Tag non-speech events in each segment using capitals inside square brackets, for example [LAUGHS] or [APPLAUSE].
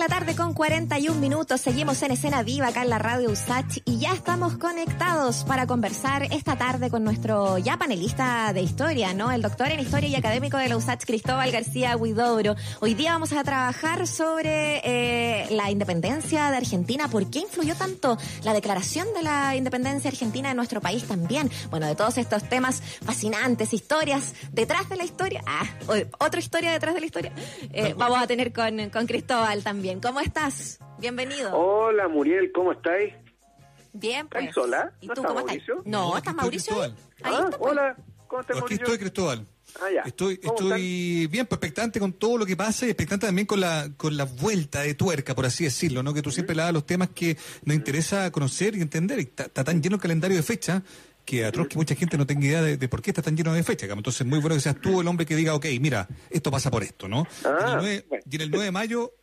la tarde con 41 minutos. Seguimos en escena viva acá en la radio USACH y ya estamos conectados para conversar esta tarde con nuestro ya panelista de historia, ¿no? El doctor en historia y académico de la USACH, Cristóbal García Huidobro. Hoy día vamos a trabajar sobre eh, la independencia de Argentina. ¿Por qué influyó tanto la declaración de la independencia argentina en nuestro país también? Bueno, de todos estos temas fascinantes, historias detrás de la historia. Ah, otra historia detrás de la historia. Eh, vamos a tener con, con Cristóbal también. ¿Cómo estás? Bienvenido. Hola, Muriel, ¿cómo estáis? Bien, pues. ¿Estás sola? ¿Y tú cómo estás? No, ¿estás Mauricio? Ahí ah, está, pues. Hola, ¿cómo estás, Aquí estoy, Cristóbal. Ah, ya. Estoy, estoy bien, pues, expectante con todo lo que pasa y expectante también con la, con la vuelta de tuerca, por así decirlo, ¿no? Que tú siempre le das los temas que nos interesa conocer y entender. Y está, tan lleno el calendario de fecha que atroz que mucha gente no tenga idea de, por qué está tan lleno de fecha. Entonces, muy bueno que seas tú el hombre que diga, ok, mira, esto pasa por esto, ¿no? Ah, y, en el 9, de mayo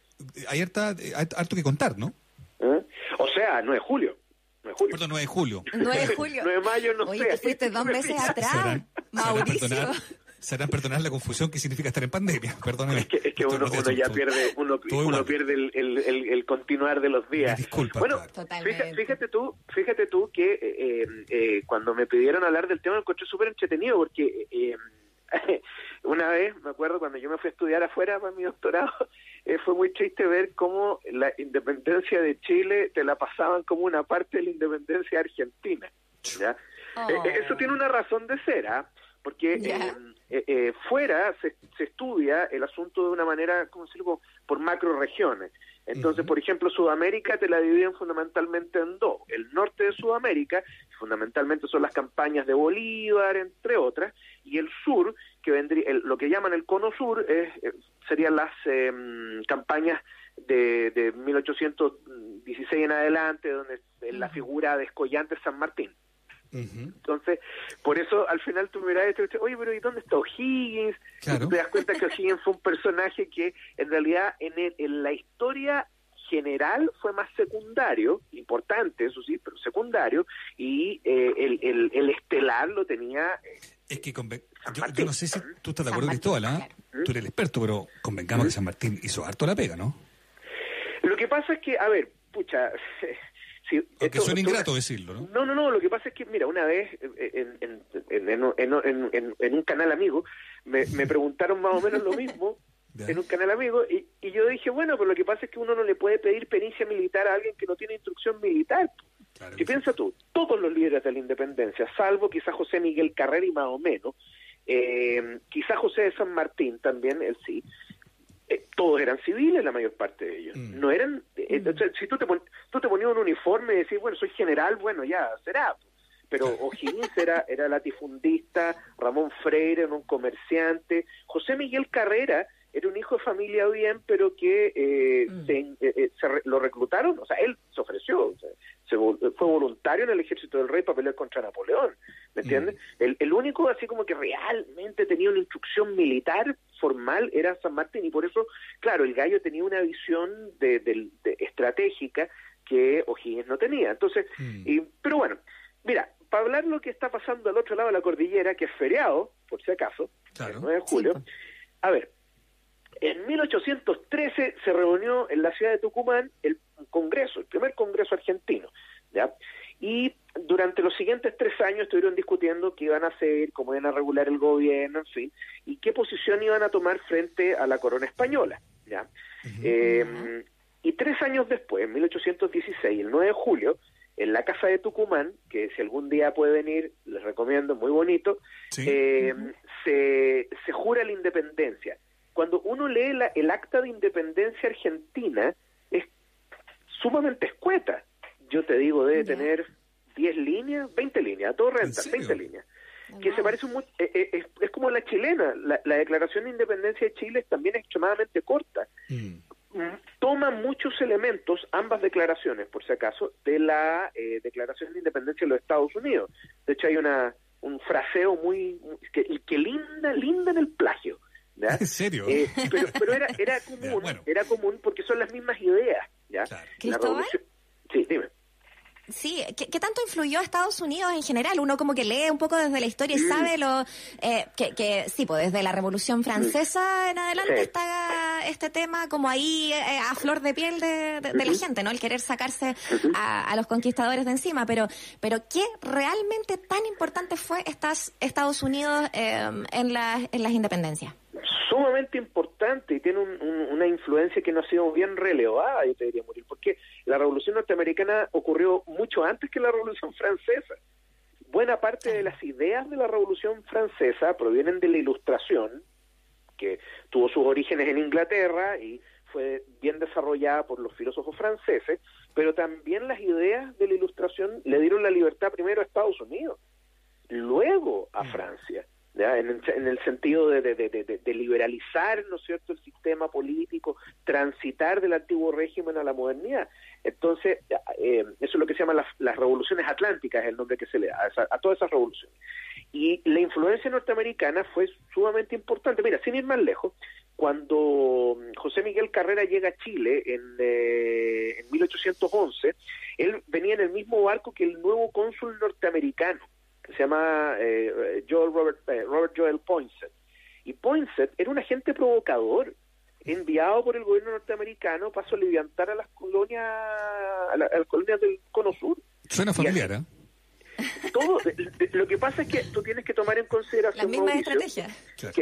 hay harta, harto que contar, ¿no? ¿Eh? O sea, 9 de julio. 9 de julio. Perdón, 9 de julio. [LAUGHS] 9 de julio. 9 de mayo, no Oye, sé. fuiste dos meses atrás, Mauricio. Serán perdonar la confusión que significa estar en pandemia, [LAUGHS] perdóneme. Es que, es que uno, uno ya pierde, uno, uno pierde el, el, el, continuar de los días. Disculpa. Bueno, fíjate, fíjate, tú, fíjate tú que eh, eh, cuando me pidieron hablar del tema me encontré súper entretenido porque eh, [LAUGHS] una vez, me acuerdo, cuando yo me fui a estudiar afuera para mi doctorado, [LAUGHS] eh, fue muy triste ver cómo la independencia de Chile te la pasaban como una parte de la independencia argentina. ¿ya? Oh. Eh, eso tiene una razón de ser, ¿ah? porque eh, fuera se, se, estudia el asunto de una manera, ¿cómo decirlo?, por macro regiones. Entonces, por ejemplo, Sudamérica te la dividen fundamentalmente en dos. El norte de Sudamérica, fundamentalmente son las campañas de Bolívar, entre otras, y el sur, que vendría, lo que llaman el cono sur, es, eh, serían las em, campañas de, de 1816 en adelante, donde la figura de Escollante San Martín. Entonces, por eso al final tú miras esto y dices, oye, pero ¿y dónde está O'Higgins? Y te das cuenta que O'Higgins fue un personaje que en realidad en, en la historia general fue más secundario, importante, eso sí, pero secundario, y eh, el, el, el, estelar lo tenía... Eh, es que yo, no sé si tú estás de acuerdo, Cristóbal, ¿ah? tú eres el experto, pero convengamos que San Martín hizo harto la pega, ¿no? Lo que pasa es que, a ver, pucha, [LAUGHS] Sí, Aunque suena ingrato decirlo, ¿no? No, no, no, lo que pasa es que, mira, una vez en, en, en, en un canal amigo me, me, preguntaron más o menos lo mismo en un canal amigo y, y, yo dije, bueno, pero lo que pasa es que uno no le puede pedir pericia militar a alguien que no tiene instrucción militar. Claro si piensa tú, todos los líderes de la independencia, salvo quizás José Miguel Carrera y más o menos, eh, quizás José de San Martín también, él sí, eh, todos eran civiles, la mayor parte de ellos. Mm. No eran, eh, mm. si tú te, tú te ponías un uniforme y decís, bueno, soy general, bueno, ya, será. Pero [LAUGHS] O'Higgins era, era latifundista, Ramón Freire era un comerciante, José Miguel Carrera era un hijo de familia bien, pero que eh, mm. se, lo reclutaron, o sea, él se ofreció, se, fue voluntario en el ejército del rey para pelear contra Napoleón, ¿me entiendes? El, el único así como que realmente tenía una instrucción militar formal era San Martín y por eso, claro, el gallo tenía una visión de, estratégica que O'Higgins no tenía. Entonces, mm. y, pero bueno, mira, para hablar lo que está pasando al otro lado de la cordillera, que es feriado, por si acaso, el 9 de julio, pues. a ver, en 1813 se reunió en la ciudad de Tucumán el Congreso, el primer Congreso argentino, ¿ya? Y durante los siguientes tres años estuvieron discutiendo qué iban a hacer, cómo iban a regular el gobierno, en fin, y qué posición iban a tomar frente a la corona española. ¿ya? eh, y tres años después, en 1816, el 9 de julio, en la casa de Tucumán, que si algún día puede venir, les recomiendo, muy bonito, eh, se, se jura la independencia. Cuando uno lee la, el acta de independencia argentina, es sumamente escueta. Yo te digo, debe tener 10 líneas, 20 líneas, todo renta, 20 líneas. Que se parece eh, eh, es, como la chilena, la, declaración de independencia de Chile también es extremadamente corta. Mm. Mm, toma muchos elementos, ambas declaraciones, por si acaso, de la eh, declaración de independencia de los Estados Unidos. De hecho, hay una un fraseo muy, que, que linda, linda en el plagio. ¿En serio? [LAUGHS] pero, pero era, era común, era común porque son las mismas ideas. ¿ya? La revolución... Sí, dime. Sí, ¿Qué, tanto influyó a Estados Unidos en general? Uno como que lee un poco desde la historia y sabe lo eh, que, que, sí, pues desde la Revolución Francesa en adelante está este tema como ahí eh, a flor de piel de, la gente, ¿no? El querer sacarse a, los conquistadores de encima. Pero, pero ¿qué realmente tan importante fue estas, Estados Unidos eh, en, en las independencias? Sumamente importante y tiene una influencia que no ha sido bien relevada, yo te diría, morir, porque la Revolución Norteamericana ocurrió mucho antes que la Revolución Francesa. Buena parte de las ideas de la Revolución Francesa provienen de la Ilustración, que tuvo sus orígenes en Inglaterra y fue bien desarrollada por los filósofos franceses, pero también las ideas de la Ilustración le dieron la libertad primero a Estados Unidos, luego a mm. Francia. En, el, sentido de, liberalizar, ¿no es cierto?, el sistema político, transitar del antiguo régimen a la modernidad. Entonces, eh, eso es lo que se llama las, revoluciones atlánticas, es el nombre que se le da a, todas esas revoluciones. Y la influencia norteamericana fue sumamente importante. Mira, sin ir más lejos, cuando José Miguel Carrera llega a Chile en, eh, en 1811, él venía en el mismo barco que el nuevo cónsul norteamericano se llama eh, Joel Robert, eh, Robert Joel Poinsett. Y Poinsett era un agente provocador enviado por el gobierno norteamericano para soliviantar a las colonias a, las colonias del cono sur. Suena familiar, ¿eh? Todo, lo que pasa es que tú tienes que tomar en consideración. La misma estrategia.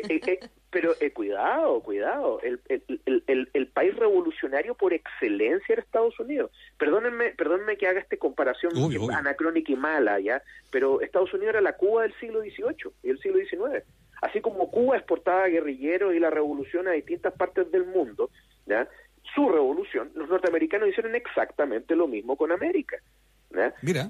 Eh, eh, pero eh, cuidado, cuidado. El, el, el, país revolucionario por excelencia era Estados Unidos. Perdónenme, perdónenme que haga esta comparación anacrónica y mala, ¿ya? Pero Estados Unidos era la Cuba del siglo XVIII y del siglo XIX. Así como Cuba exportaba guerrilleros y la revolución a distintas partes del mundo, ¿ya? Su revolución, los norteamericanos hicieron exactamente lo mismo con América. Mira,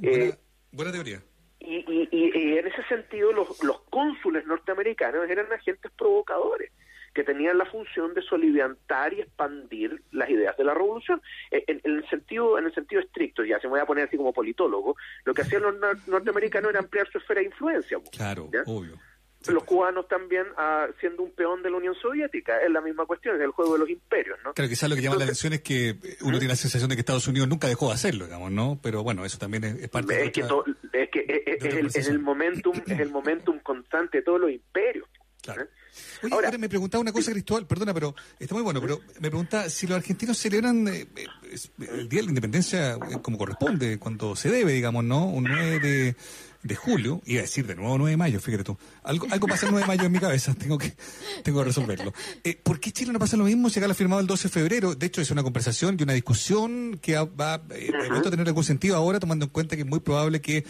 Buena teoría. Y, y, en ese sentido los, los cónsules norteamericanos eran agentes provocadores que tenían la función de soliviantar y expandir las ideas de la revolución. En, el sentido en el sentido estricto, ya se me voy a poner así como politólogo, lo que hacían los norteamericanos era ampliar su esfera de influencia. Claro, obvio los cubanos también ah, siendo un peón de la Unión Soviética. Es la misma cuestión, es el juego de los imperios, ¿no? Claro, quizás lo que llama la atención es que uno tiene la sensación de que Estados Unidos nunca dejó de hacerlo, digamos, ¿no? Pero bueno, eso también es, parte de, que es que es, el, momentum, es el momentum constante de todos los imperios. Claro. ¿eh? Oye, ahora, me preguntaba una cosa, Cristóbal, perdona, pero está muy bueno, pero me pregunta si los argentinos celebran eh, eh, el Día de la Independencia como corresponde, cuando se debe, digamos, ¿no? Un 9 de de julio, iba a decir de nuevo 9 de mayo, fíjate tú. Algo, algo pasa el 9 de mayo en mi cabeza, [LAUGHS] tengo que, tengo que resolverlo. Eh, ¿Por qué Chile no pasa lo mismo si acá lo ha firmado el 12 de febrero? De hecho, es una conversación y una discusión que va eh, a tener algún sentido ahora, tomando en cuenta que es muy probable que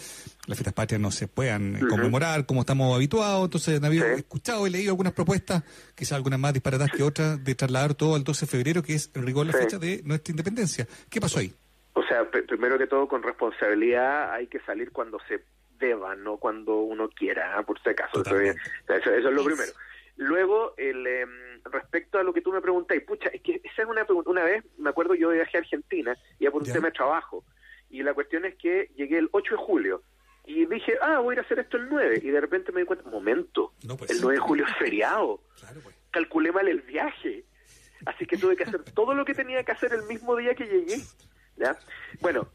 las fiestas patrias no se puedan eh, conmemorar como estamos habituados. Entonces, habido, escuchado y leído algunas propuestas, quizás algunas más disparadas que otras, de trasladar todo al 12 de febrero, que es en rigor la fecha de nuestra independencia. ¿Qué pasó ahí? O sea, primero que todo, con responsabilidad hay que salir cuando se deba, no cuando uno quiera, ¿ah? por si acaso. Eso, es lo primero. Luego, el, em, respecto a lo que tú me preguntas, pucha, es que esa es una pregunta. Una vez, me acuerdo, yo viajé a Argentina, ya por un tema de trabajo, y la cuestión es que llegué el 8 de julio, y dije, ah, voy a ir a hacer esto el 9, y de repente me di cuenta, momento, pues el 9 de julio es feriado. Pues. Calculé mal el viaje. Así que tuve que hacer todo lo que tenía que hacer el mismo día que llegué. [LAUGHS] ¿ya? Bueno,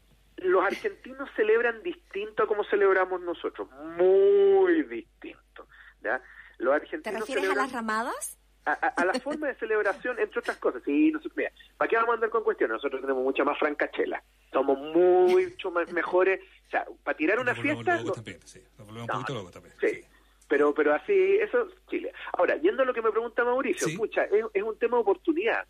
los argentinos celebran distinto a como celebramos nosotros, muy distinto. ¿ya? Los argentinos ¿Te refieres a las ramadas? A, la forma de celebración, entre otras cosas. Sí, no mira, ¿para qué vamos a andar con cuestiones? Nosotros tenemos mucha más francachela. Somos mucho más [LAUGHS] mejores. O sea, para tirar una fiesta. también, sí. un poquito también. Sí. Pero, pero así, eso, Chile. Ahora, yendo a lo que me pregunta Mauricio, escucha, es, es un tema de oportunidad.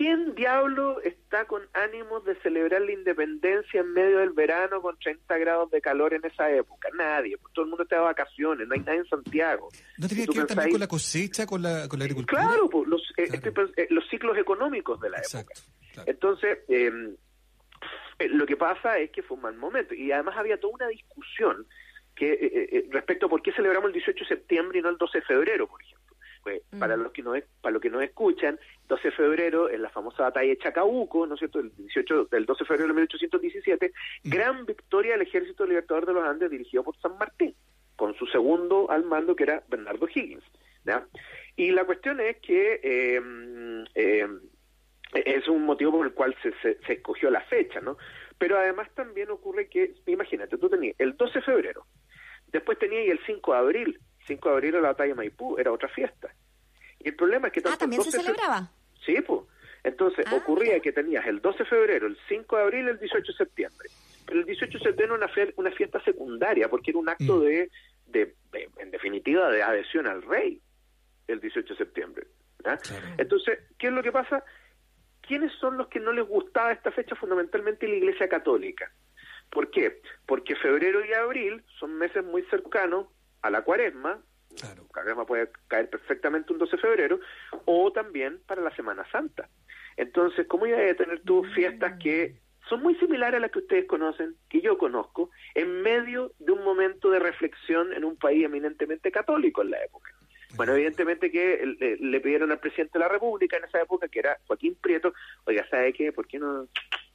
¿Quién diablo está con ánimos de celebrar la independencia en medio del verano con 30 grados de calor en esa época? Nadie, todo el mundo está de vacaciones, no hay nadie en Santiago. ¿No tiene que ver también con la cosecha, con la, con la agricultura? Claro, pues, los, eh, este, pues, eh, los ciclos económicos de la época. Entonces, em, eh, lo que pasa es que fue un mal momento y además había toda una discusión que respecto a por qué celebramos el 18 de septiembre y no el 12 de febrero, por ejemplo. Pues, para los que no para los que no escuchan, 12 de febrero en la famosa batalla de Chacabuco, ¿no es cierto? El 18 del 12 de febrero de 1817, mm. gran victoria del Ejército Libertador de los Andes dirigido por San Martín, con su segundo al mando que era Bernardo Higgins. Y la cuestión es que eh, eh, es un motivo por el cual se, se, escogió la fecha, ¿no? Pero además también ocurre que, imagínate, tú tenías el 12 de febrero, después tenías el 5 de abril, 5 de abril era la batalla Maipú, era otra fiesta. Y el problema es que... Ah, ¿también se celebraba? Sí, pues. Entonces Ah, ocurría mira. que tenías el 12 de febrero, el 5 de abril, el 18 de septiembre. Pero el 18 de septiembre era una, fe- una fiesta secundaria, porque era un acto Mm. de, de, de- en definitiva, de adhesión al rey, el 18 de septiembre. Entonces, ¿qué es lo que pasa? ¿Quiénes son los que no les gustaba esta fecha? Fundamentalmente la Iglesia Católica. ¿Por qué? Porque febrero y abril son meses muy cercanos a la cuaresma, Claro. Cuaresma puede caer perfectamente un 12 de febrero, o también para la Semana Santa. Entonces, ¿cómo ibas a tener tú fiestas que son muy similares a las que ustedes conocen, que yo conozco, en medio de un momento de reflexión en un país eminentemente católico en la época? Bueno, evidentemente que le, le pidieron al presidente de la República en esa época, que era Joaquín Prieto, oiga, ¿sabe qué? ¿Por qué no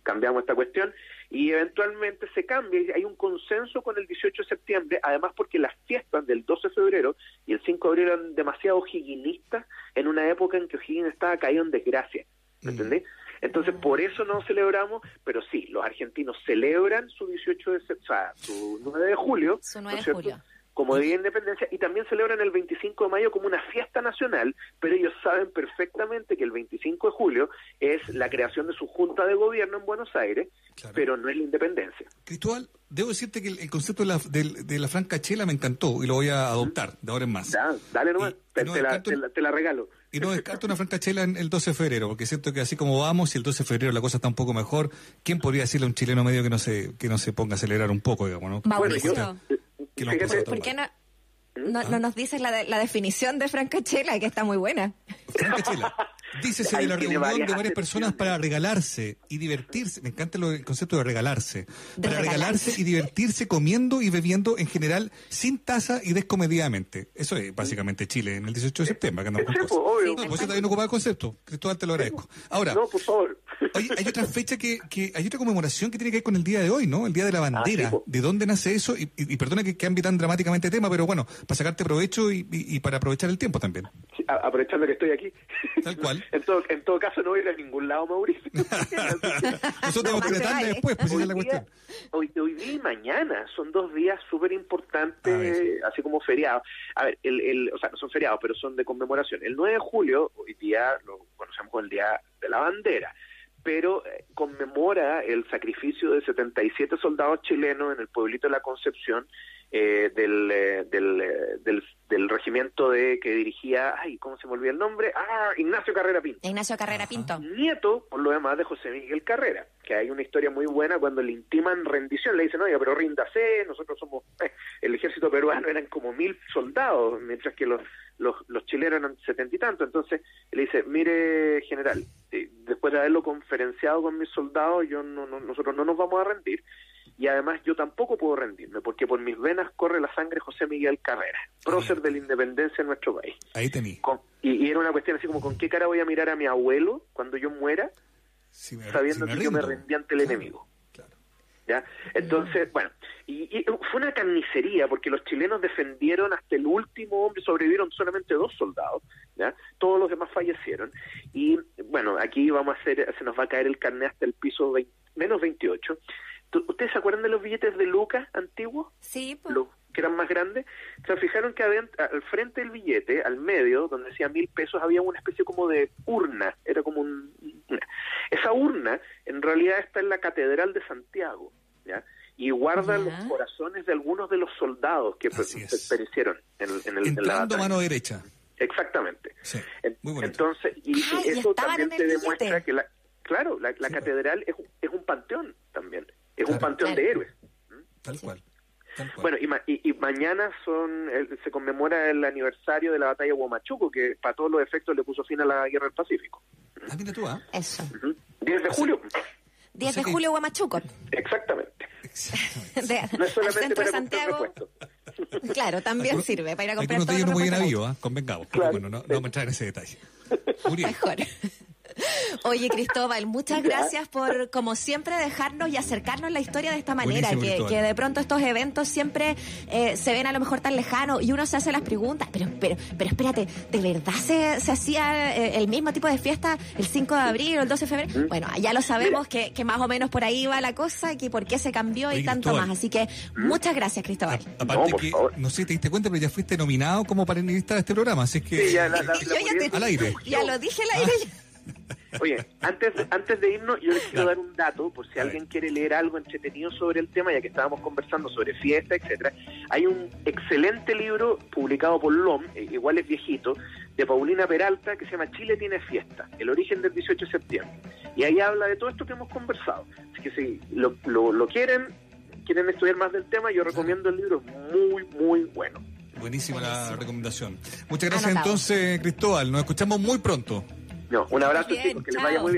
cambiamos esta cuestión? Y eventualmente se cambia, y hay un consenso con el 18 de septiembre, además porque las fiestas del 12 de febrero y el 5 de abril eran demasiado higienistas en una época en que O'Higgins estaba caído en desgracia, ¿me Mm. entendés? Entonces, por eso no celebramos, pero sí, los argentinos celebran su 18 de septiembre, o sea, su 9 de julio, Su ¿no 9 es de cierto? Como Día de Independencia y también celebran el 25 de mayo como una fiesta nacional, pero ellos saben perfectamente que el 25 de julio es la creación de su junta de gobierno en Buenos Aires, Claro. pero no es la independencia. Cristóbal, debo decirte que el, el concepto de la, de la franca chela me encantó y lo voy a adoptar de ahora en más. Ya, dale nomás, Y- te, y no te la, descarto- te la- te la regalo. Y no descarto una franca chela en el 12 de febrero, porque siento que así como vamos, si el 12 de febrero la cosa está un poco mejor, ¿quién podría decirle a un chileno medio que no se, que no se ponga a acelerar un poco, digamos, ¿no? Mauricio. Bueno, Que yo- nos fíjate, ¿Por qué no, no, no nos dices la, de- la definición de Francachela, que está muy buena? Franca chela. Dícese de la reunión de varias varias personas para regalarse y divertirse. Me encanta lo- el concepto de regalarse. De para regalarse. regalarse y divertirse comiendo y bebiendo en general sin taza y descomedidamente. Eso es básicamente Chile en el 18 de septiembre. que andamos con Sí, cosas. pues, obvio. No, pues eso también ocupaba el concepto. Cristóbal, te lo agradezco. Ahora, No, por favor. Oye, hay otra fecha que, que hay otra conmemoración que tiene que ver con el día de hoy, ¿no? El día de la bandera. Ah, sí. ¿De dónde nace eso? Y, y- y perdona que cambie tan dramáticamente el tema, pero bueno, para sacarte provecho y, y- para aprovechar el tiempo también. Sí, a- aprovechando que estoy aquí. Tal cual. [LAUGHS] en, todo, en todo caso, no voy a ir a ningún lado, Mauricio. [LAUGHS] Nosotros te tratarla vale. después, pues esa es la cuestión. hoy, hoy día y mañana son dos días súper A importantes, ver. así como feriados. A ver, el, el, o sea, no son feriados, pero son de conmemoración. El 9 de julio, hoy día lo conocemos como el Día de la Bandera, pero eh, conmemora el sacrificio de 77 soldados chilenos en el pueblito de la Concepción eh, del, eh, del, eh, del, del regimiento de que dirigía, ay, ¿cómo se me olvida el nombre? Ah, Ignacio Carrera Pinto Ignacio Carrera Pinto. nieto, por lo demás, de José Miguel Carrera, que hay una historia muy buena cuando le intiman rendición, le dicen, oiga, pero ríndase, nosotros somos, eh, [LAUGHS] el ejército peruano eran como mil soldados, mientras que los, los, los chilenos eran setenta y tanto, entonces le dice, mire, general, eh, después de haberlo conferenciado con mis soldados, yo no, no- nosotros no nos vamos a rendir, y además yo tampoco puedo rendirme, porque por mis venas corre la sangre José Miguel Carrera, prócer de la independencia en nuestro país. Ahí tení. Con- y, y era una cuestión así como, ¿con qué cara voy a mirar a mi abuelo cuando yo muera? Si me- sabiendo si que yo me rendí ante el Claro, enemigo. claro. ¿ya? Entonces, bueno, y, y fue una carnicería porque los chilenos defendieron hasta el último hombre, sobrevivieron solamente dos soldados, ¿ya? Todos los demás fallecieron. Y bueno, aquí vamos a hacer, se nos va a caer el carnet hasta el piso 20 menos 28. ¿Tú- ¿Ustedes se acuerdan de los billetes de Lucas antiguos? Sí, pues. los que eran más grandes, se fijaron que adent- al frente del billete, al medio, donde decía mil pesos, había una especie como de urna, era como un... Esa urna, en realidad, está en la Catedral de Santiago, ¿ya? Y guarda los corazones de algunos de los soldados que perecieron en, el- en el, en la Entrando batalla. mano derecha. Exactamente. Sí, muy bonito. Entonces, y, eso también te demuestra que, la, claro, la, la Sí, catedral es, un- es un panteón también, es un panteón Claro. de héroes. Tal cual. Tal cual. Bueno, y, ma- y- y mañana son el- se conmemora el aniversario de la batalla de Huamachuco, que para todos los efectos le puso fin a la guerra del Pacífico. Ah, mira tú, ¿ah? Eso. Ujú. 10 de julio, 10 O sea de que- julio, Guamachuco. exactamente. Exactamente. De- No es solamente centro de para Santiago. Claro, también Algunos- sirve para ir a comprar Algunos todo de ellos el no muy bien repuesto habido, ¿ah? Convengamos. Pero Claro. bueno, no, no vamos a entrar en ese detalle. [LAUGHS] Muriel, Mejor. [LAUGHS] Oye, Cristóbal, muchas gracias por, como siempre, dejarnos y acercarnos la historia de esta manera, que, que, de pronto estos eventos siempre eh, se ven a lo mejor tan lejanos y uno se hace las preguntas, pero pero pero espérate, ¿de verdad se, se hacía eh, el mismo tipo de fiesta el 5 de abril o el 12 de febrero? Bueno, ya lo sabemos que, que más o menos por ahí va la cosa, que por qué se cambió y tanto más. Así que ¿Mm? muchas gracias, Cristóbal. aparte no, que, no sé, te diste cuenta, pero ya fuiste nominado como panelista de este programa, así que... Sí, ya, la, [LAUGHS] al aire. Ya lo dije al aire. Oye, antes, antes de irnos, yo les quiero dar un dato, por si alguien quiere leer algo entretenido sobre el tema, ya que estábamos conversando sobre fiesta, etcétera. Hay un excelente libro publicado por LOM, eh, igual es viejito, de Paulina Peralta, que se llama Chile tiene fiesta, el origen del 18 de septiembre. Y ahí habla de todo esto que hemos conversado. Así que si lo, lo, lo quieren, quieren estudiar más del tema, yo recomiendo el libro, es muy, muy bueno. Buenísima la recomendación. Muchas gracias entonces, Cristóbal. Nos escuchamos muy pronto. No, un abrazo, chicos, que les vaya muy bien.